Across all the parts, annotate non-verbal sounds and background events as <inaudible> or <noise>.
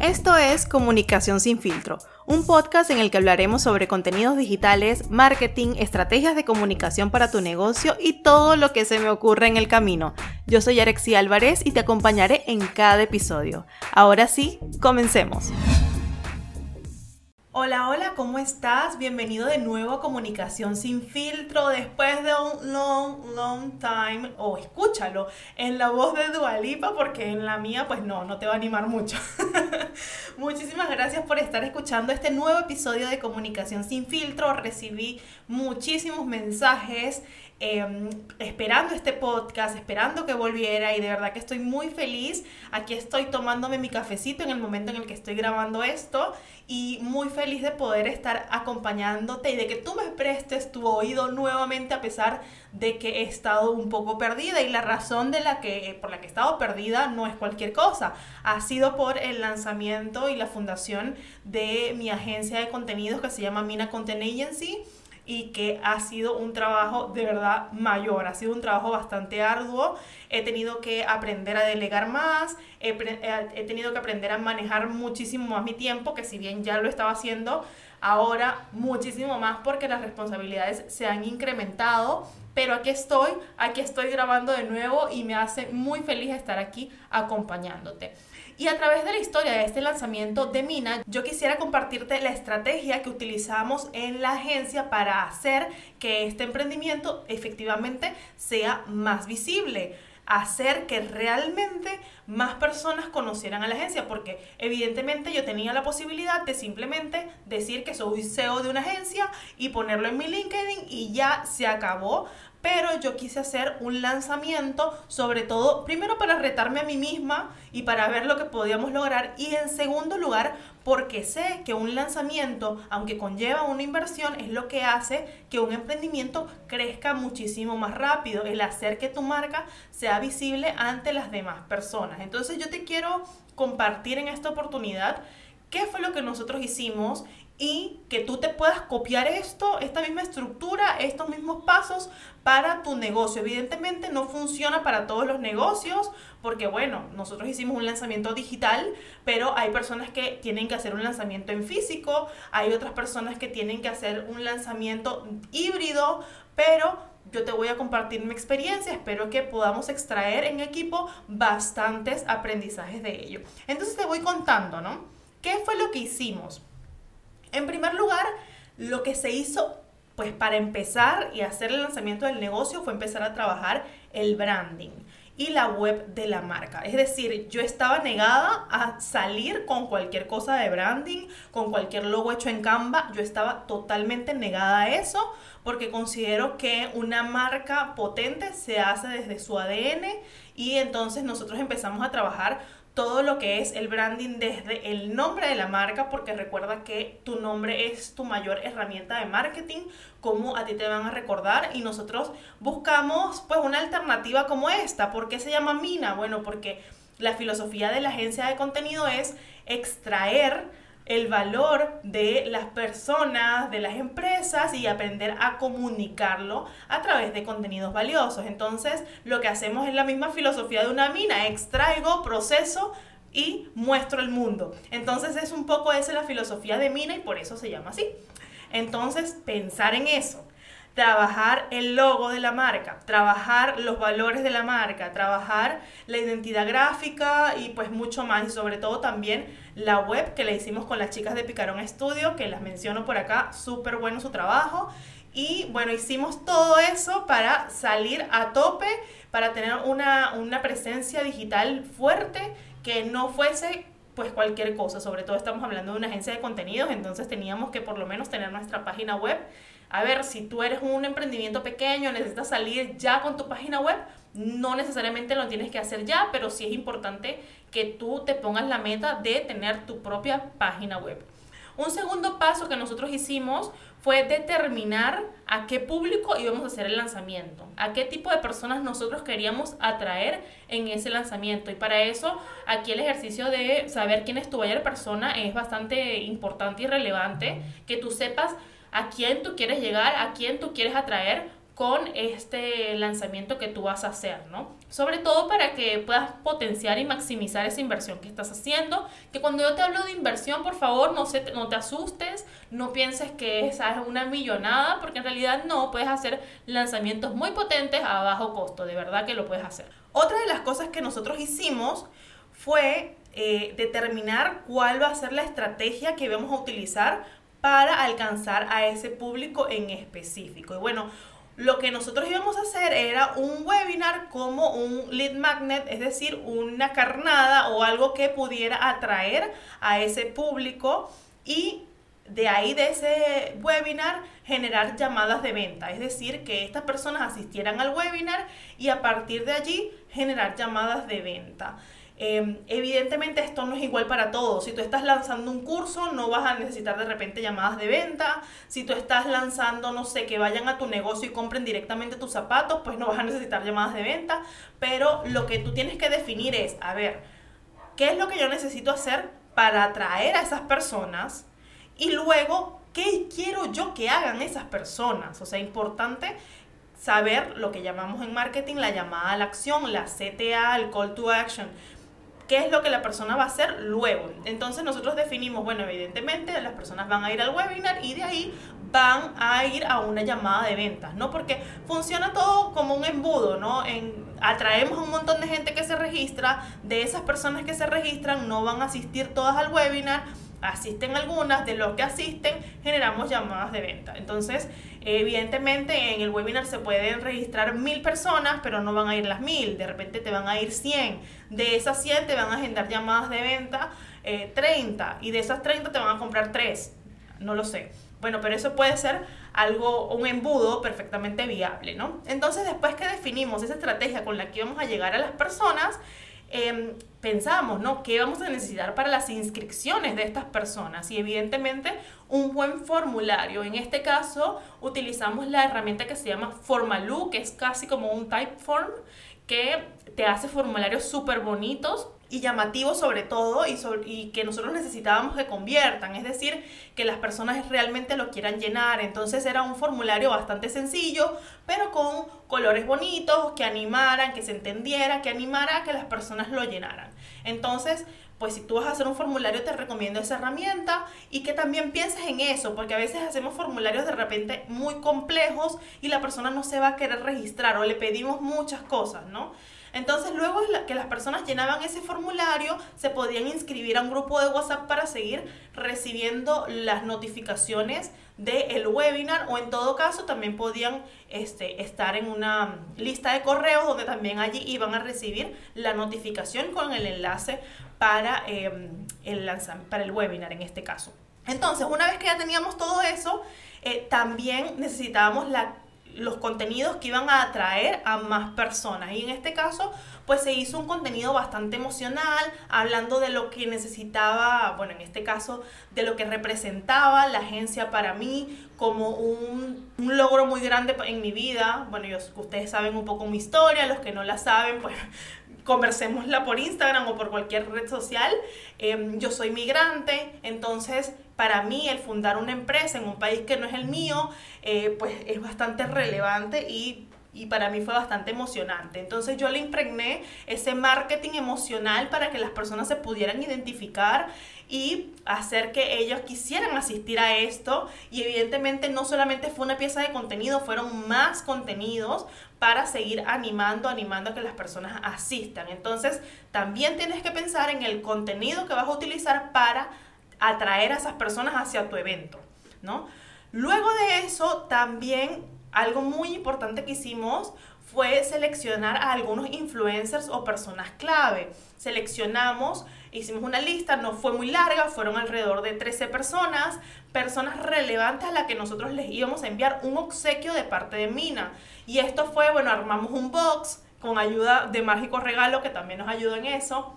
Esto es Comunicación sin filtro, un podcast en el que hablaremos sobre contenidos digitales, marketing, estrategias de comunicación para tu negocio y todo lo que se me ocurre en el camino. Yo soy Arexi Álvarez y te acompañaré en cada episodio. Ahora sí, comencemos. Hola, hola, ¿cómo estás? Bienvenido de nuevo a Comunicación sin filtro después de un long, time. O escúchalo en la voz de Dualipa porque en la mía pues no, no te va a animar mucho. <laughs> Muchísimas gracias por estar escuchando este nuevo episodio de Comunicación sin filtro. Recibí muchísimos mensajes Em, esperando este podcast, esperando que volviera y de verdad que estoy muy feliz. Aquí estoy tomándome mi cafecito en el momento en el que estoy grabando esto y muy feliz de poder estar acompañándote y de que tú me prestes tu oído nuevamente a pesar de que he estado un poco perdida y la razón de la que, por la que he estado perdida no es cualquier cosa, ha sido por el lanzamiento y la fundación de mi agencia de contenidos que se llama Mina Content Agency y que ha sido un trabajo de verdad mayor, ha sido un trabajo bastante arduo. He tenido que aprender a delegar más, he, he, tenido que aprender a manejar muchísimo más mi tiempo, que si bien ya lo estaba haciendo, ahora muchísimo más porque las responsabilidades se han incrementado. Pero aquí estoy, aquí estoy grabando de nuevo y me hace muy feliz estar aquí acompañándote. Y a través de la historia de este lanzamiento de Mina, yo quisiera compartirte la estrategia que utilizamos en la agencia para hacer que este emprendimiento efectivamente sea más visible hacer que realmente más personas conocieran a la agencia, porque evidentemente yo tenía la posibilidad de simplemente decir que soy CEO de una agencia y ponerlo en mi LinkedIn y ya se acabó, pero yo quise hacer un lanzamiento, sobre todo, primero para retarme a mí misma y para ver lo que podíamos lograr, y en segundo lugar, porque sé que un lanzamiento, aunque conlleva una inversión, es lo que hace que un emprendimiento crezca muchísimo más rápido, el hacer que tu marca sea visible ante las demás personas. Entonces yo te quiero compartir en esta oportunidad qué fue lo que nosotros hicimos y que tú te puedas copiar esto, esta misma estructura, estos mismos pasos para tu negocio. Evidentemente no funciona para todos los negocios porque bueno, nosotros hicimos un lanzamiento digital, pero hay personas que tienen que hacer un lanzamiento en físico, hay otras personas que tienen que hacer un lanzamiento híbrido, pero yo te voy a compartir mi experiencia, espero que podamos extraer en equipo bastantes aprendizajes de ello. Entonces te voy contando, ¿no? ¿Qué fue lo que hicimos? En primer lugar, lo que se hizo, pues para empezar y hacer el lanzamiento del negocio fue empezar a trabajar el branding y la web de la marca. Es decir, yo estaba negada a salir con cualquier cosa de branding, con cualquier logo hecho en Canva. Yo estaba totalmente negada a eso porque considero que una marca potente se hace desde su ADN y entonces nosotros empezamos a trabajar todo lo que es el branding desde el nombre de la marca, porque recuerda que tu nombre es tu mayor herramienta de marketing, como a ti te van a recordar y nosotros buscamos pues una alternativa como esta. ¿Por qué se llama Mina? Bueno, porque la filosofía de la agencia de contenido es extraer el valor de las personas, de las empresas y aprender a comunicarlo a través de contenidos valiosos. Entonces, lo que hacemos es la misma filosofía de una mina, extraigo, proceso y muestro el mundo. Entonces, es un poco esa la filosofía de mina y por eso se llama así. Entonces, pensar en eso trabajar el logo de la marca, trabajar los valores de la marca, trabajar la identidad gráfica y pues mucho más y sobre todo también la web que le hicimos con las chicas de Picarón Studio, que las menciono por acá, súper bueno su trabajo. Y bueno, hicimos todo eso para salir a tope, para tener una, una presencia digital fuerte que no fuese pues cualquier cosa, sobre todo estamos hablando de una agencia de contenidos, entonces teníamos que por lo menos tener nuestra página web a ver, si tú eres un emprendimiento pequeño, necesitas salir ya con tu página web, no necesariamente lo tienes que hacer ya, pero sí es importante que tú te pongas la meta de tener tu propia página web. Un segundo paso que nosotros hicimos fue determinar a qué público íbamos a hacer el lanzamiento, a qué tipo de personas nosotros queríamos atraer en ese lanzamiento. Y para eso, aquí el ejercicio de saber quién es tu buyer persona es bastante importante y relevante, que tú sepas a quién tú quieres llegar, a quién tú quieres atraer con este lanzamiento que tú vas a hacer, ¿no? Sobre todo para que puedas potenciar y maximizar esa inversión que estás haciendo, que cuando yo te hablo de inversión, por favor, no, se, no te asustes, no pienses que esa es una millonada, porque en realidad no, puedes hacer lanzamientos muy potentes a bajo costo, de verdad que lo puedes hacer. Otra de las cosas que nosotros hicimos fue eh, determinar cuál va a ser la estrategia que vamos a utilizar para alcanzar a ese público en específico. Y bueno, lo que nosotros íbamos a hacer era un webinar como un lead magnet, es decir, una carnada o algo que pudiera atraer a ese público y de ahí de ese webinar generar llamadas de venta, es decir, que estas personas asistieran al webinar y a partir de allí generar llamadas de venta. Em, evidentemente esto no es igual para todos. Si tú estás lanzando un curso, no vas a necesitar de repente llamadas de venta. Si tú estás lanzando, no sé, que vayan a tu negocio y compren directamente tus zapatos, pues no vas a necesitar llamadas de venta. Pero lo que tú tienes que definir es, a ver, ¿qué es lo que yo necesito hacer para atraer a esas personas? Y luego, ¿qué quiero yo que hagan esas personas? O sea, importante saber lo que llamamos en marketing la llamada a la acción, la CTA, el call to action qué es lo que la persona va a hacer luego. Entonces nosotros definimos, bueno, evidentemente las personas van a ir al webinar y de ahí van a ir a una llamada de ventas, ¿no? Porque funciona todo como un embudo, ¿no? En, atraemos a un montón de gente que se registra, de esas personas que se registran no van a asistir todas al webinar, asisten algunas, de los que asisten generamos llamadas de venta. Entonces, evidentemente en el webinar se pueden registrar mil personas, pero no van a ir las mil, de repente te van a ir 100. De esas 100 te van a agendar llamadas de venta 30 eh, y de esas 30 te van a comprar 3, no lo sé. Bueno, pero eso puede ser algo, un embudo perfectamente viable, ¿no? Entonces, después que definimos esa estrategia con la que vamos a llegar a las personas, eh, pensamos, ¿no? ¿Qué vamos a necesitar para las inscripciones de estas personas? Y evidentemente un buen formulario. En este caso utilizamos la herramienta que se llama Formaloo, que es casi como un typeform que te hace formularios súper bonitos y llamativos sobre todo y, y que nosotros necesitábamos que conviertan, es decir, que las personas realmente lo quieran llenar. Entonces era un formulario bastante sencillo, pero con colores bonitos, que animaran, que se entendiera, que animara a que las personas lo llenaran. Entonces, pues si tú vas a hacer un formulario te recomiendo esa herramienta y que también pienses en eso, porque a veces hacemos formularios de repente muy complejos y la persona no se va a querer registrar o le pedimos muchas cosas, ¿no? Entonces, luego que las personas llenaban ese formulario, se podían inscribir a un grupo de WhatsApp para seguir recibiendo las notificaciones del webinar o en todo caso también podían este, estar en una lista de correos donde también allí iban a recibir la notificación con el enlace para, em, el, para el webinar en este caso. Entonces, una vez que ya teníamos todo eso, eh, también necesitábamos la los contenidos que iban a atraer a más personas. Y en este caso, pues se hizo un contenido bastante emocional, hablando de lo que necesitaba, bueno, en este caso, de lo que representaba la agencia para mí como un, un logro muy grande en mi vida. Bueno, yo, ustedes saben un poco mi historia, los que no la saben, pues <laughs> conversémosla por Instagram o por cualquier red social. Em, yo soy migrante, entonces para mí el fundar una empresa en un país que no es el mío, eh, pues es bastante relevante y y para mí fue bastante emocionante. Entonces yo le impregné ese marketing emocional para que las personas se pudieran identificar y hacer que ellos quisieran asistir a esto. Y evidentemente no solamente fue una pieza de contenido, fueron más contenidos para seguir animando, animando a que las personas asistan. Entonces también tienes que pensar en el contenido que vas a utilizar para atraer a esas personas hacia tu evento, ¿no? Luego de eso también algo muy importante que hicimos fue seleccionar a algunos influencers o personas clave. Seleccionamos, hicimos una lista, no fue muy larga, fueron alrededor de 13 personas, personas relevantes a las que nosotros les íbamos a enviar un obsequio de parte de Mina. Y esto fue, bueno, armamos un box con ayuda de Mágico Regalo, que también nos ayudó en eso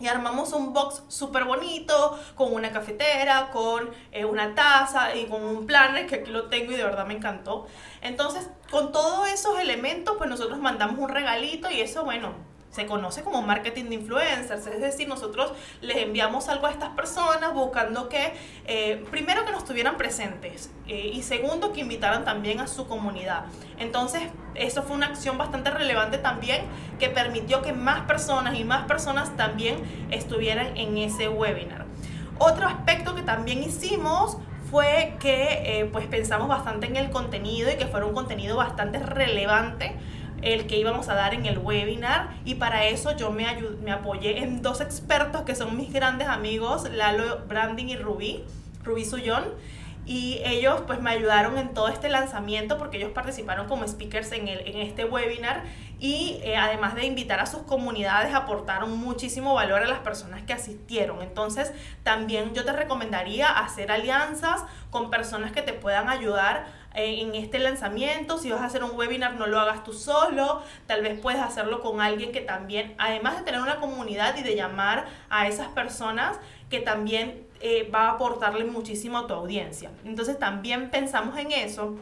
y armamos un box súper bonito, con una cafetera, con eh, una taza y con un planner, que aquí lo tengo y de verdad me encantó. Entonces, con todos esos elementos, pues nosotros mandamos un regalito y eso, bueno, se conoce como marketing de influencers, es decir, nosotros les enviamos algo a estas personas buscando que, eh, primero que nos tuvieran presentes eh, y segundo que invitaran también a su comunidad. Entonces, eso fue una acción bastante relevante también que permitió que más personas y más personas también estuvieran en ese webinar. Otro aspecto que también hicimos fue que eh, pues pensamos bastante en el contenido y que fuera un contenido bastante relevante el que íbamos a dar en el webinar. Y para eso yo me, me apoyé en dos expertos que son mis grandes amigos, Lalo Branding y Rubí, Rubí Sullón y ellos pues me ayudaron en todo este lanzamiento porque ellos participaron como speakers en, el, en este webinar y eh, además de invitar a sus comunidades aportaron muchísimo valor a las personas que asistieron. Entonces también yo te recomendaría hacer alianzas con personas que te puedan ayudar eh, en este lanzamiento. Si vas a hacer un webinar, no lo hagas tú solo. Tal vez puedes hacerlo con alguien que también, además de tener una comunidad y de llamar a esas personas, que también eh, va a aportarle muchísimo a tu audiencia. Entonces también pensamos en eso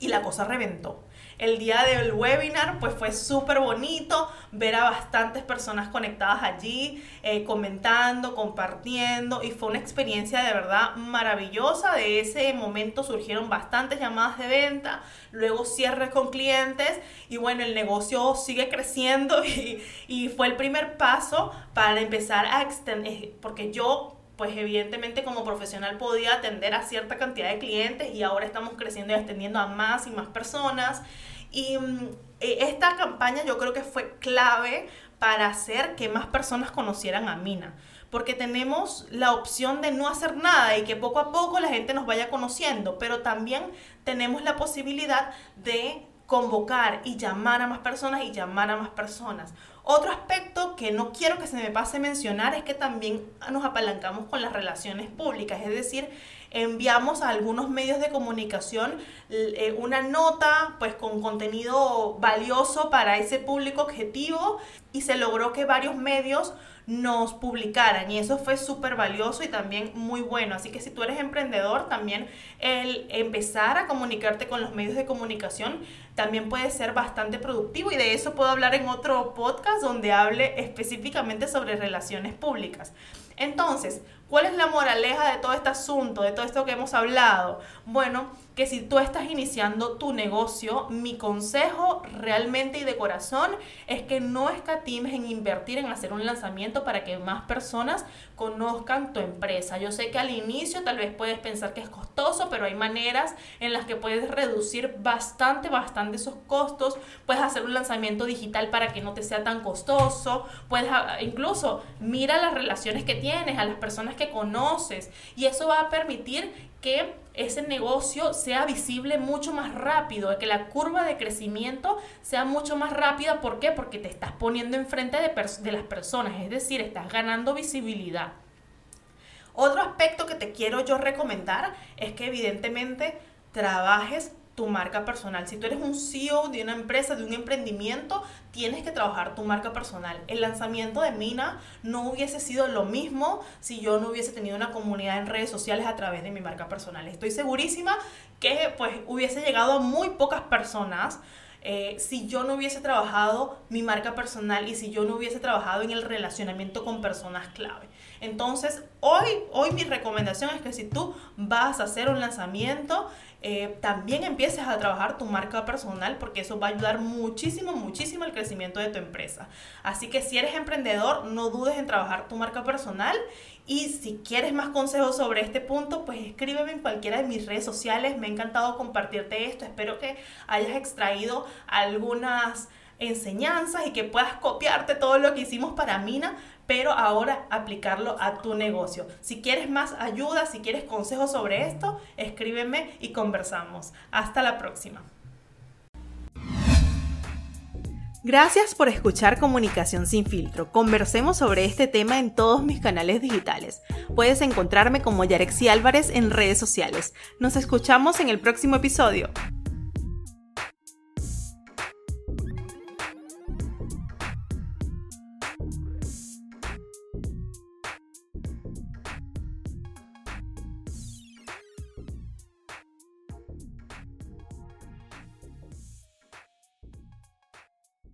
y la cosa reventó. El día del webinar pues fue súper bonito ver a bastantes personas conectadas allí, eh, comentando, compartiendo y fue una experiencia de verdad maravillosa. De ese momento surgieron bastantes llamadas de venta, luego cierres con clientes y bueno, el negocio sigue creciendo <laughs> y, y fue el primer paso para empezar a extender, porque yo pues evidentemente como profesional podía atender a cierta cantidad de clientes y ahora estamos creciendo y extendiendo a más y más personas. Y mm, e, esta campaña yo creo que fue clave para hacer que más personas conocieran a Mina. Porque tenemos la opción de no hacer nada y que poco a poco la gente nos vaya conociendo, pero también tenemos la posibilidad de convocar y llamar a más personas y llamar a más personas. Otro aspecto que no quiero que se me pase mencionar es que también nos apalancamos con las relaciones públicas, es decir, enviamos a algunos medios de comunicación eh, una nota pues con contenido valioso para ese público objetivo y se logró que varios medios nos publicaran y eso fue súper valioso y también muy bueno. Así que si tú eres emprendedor, también el empezar a comunicarte con los medios de comunicación también puede ser bastante productivo y de eso puedo hablar en otro podcast donde hable específicamente sobre relaciones públicas. Entonces, ¿cuál es la moraleja de todo este asunto, de todo esto que hemos hablado? Bueno, que si tú estás iniciando tu negocio, mi consejo realmente y de corazón es que no escatimes en invertir en hacer un lanzamiento para que más personas conozcan tu empresa. Yo sé que al inicio tal vez puedes pensar que es costoso, pero hay maneras en las que puedes reducir bastante, bastante esos costos. Puedes hacer un lanzamiento digital para que no te sea tan costoso. Puedes incluso mira las relaciones que tienes, a las personas que conoces y eso va a permitir que ese negocio sea visible mucho más rápido, que la curva de crecimiento sea mucho más rápida. ¿Por qué? Porque te estás poniendo enfrente de, de las personas, es decir, estás ganando visibilidad. Otro aspecto que te quiero yo recomendar es que evidentemente trabajes tu marca personal. Si tú eres un CEO de una empresa, de un emprendimiento, tienes que trabajar tu marca personal. El lanzamiento de Mina no hubiese sido lo mismo si yo no hubiese tenido una comunidad en redes sociales a través de mi marca personal. Estoy segurísima que pues hubiese llegado a muy pocas personas. Eh, si yo no hubiese trabajado mi marca personal y si yo no hubiese trabajado en el relacionamiento con personas clave. Entonces, hoy, hoy mi recomendación es que si tú vas a hacer un lanzamiento, eh, también empieces a trabajar tu marca personal porque eso va a ayudar muchísimo, muchísimo al crecimiento de tu empresa. Así que si eres emprendedor, no dudes en trabajar tu marca personal y si quieres más consejos sobre este punto, pues escríbeme en cualquiera de mis redes sociales. Me ha encantado compartirte esto. Espero que hayas extraído algunas enseñanzas y que puedas copiarte todo lo que hicimos para Mina pero ahora aplicarlo a tu negocio. Si quieres más ayuda, si quieres consejos sobre esto, escríbeme y conversamos. Hasta la próxima. Gracias por escuchar Comunicación sin filtro. Conversemos sobre este tema en todos mis canales digitales. Puedes encontrarme como Yarexi Álvarez en redes sociales. Nos escuchamos en el próximo episodio.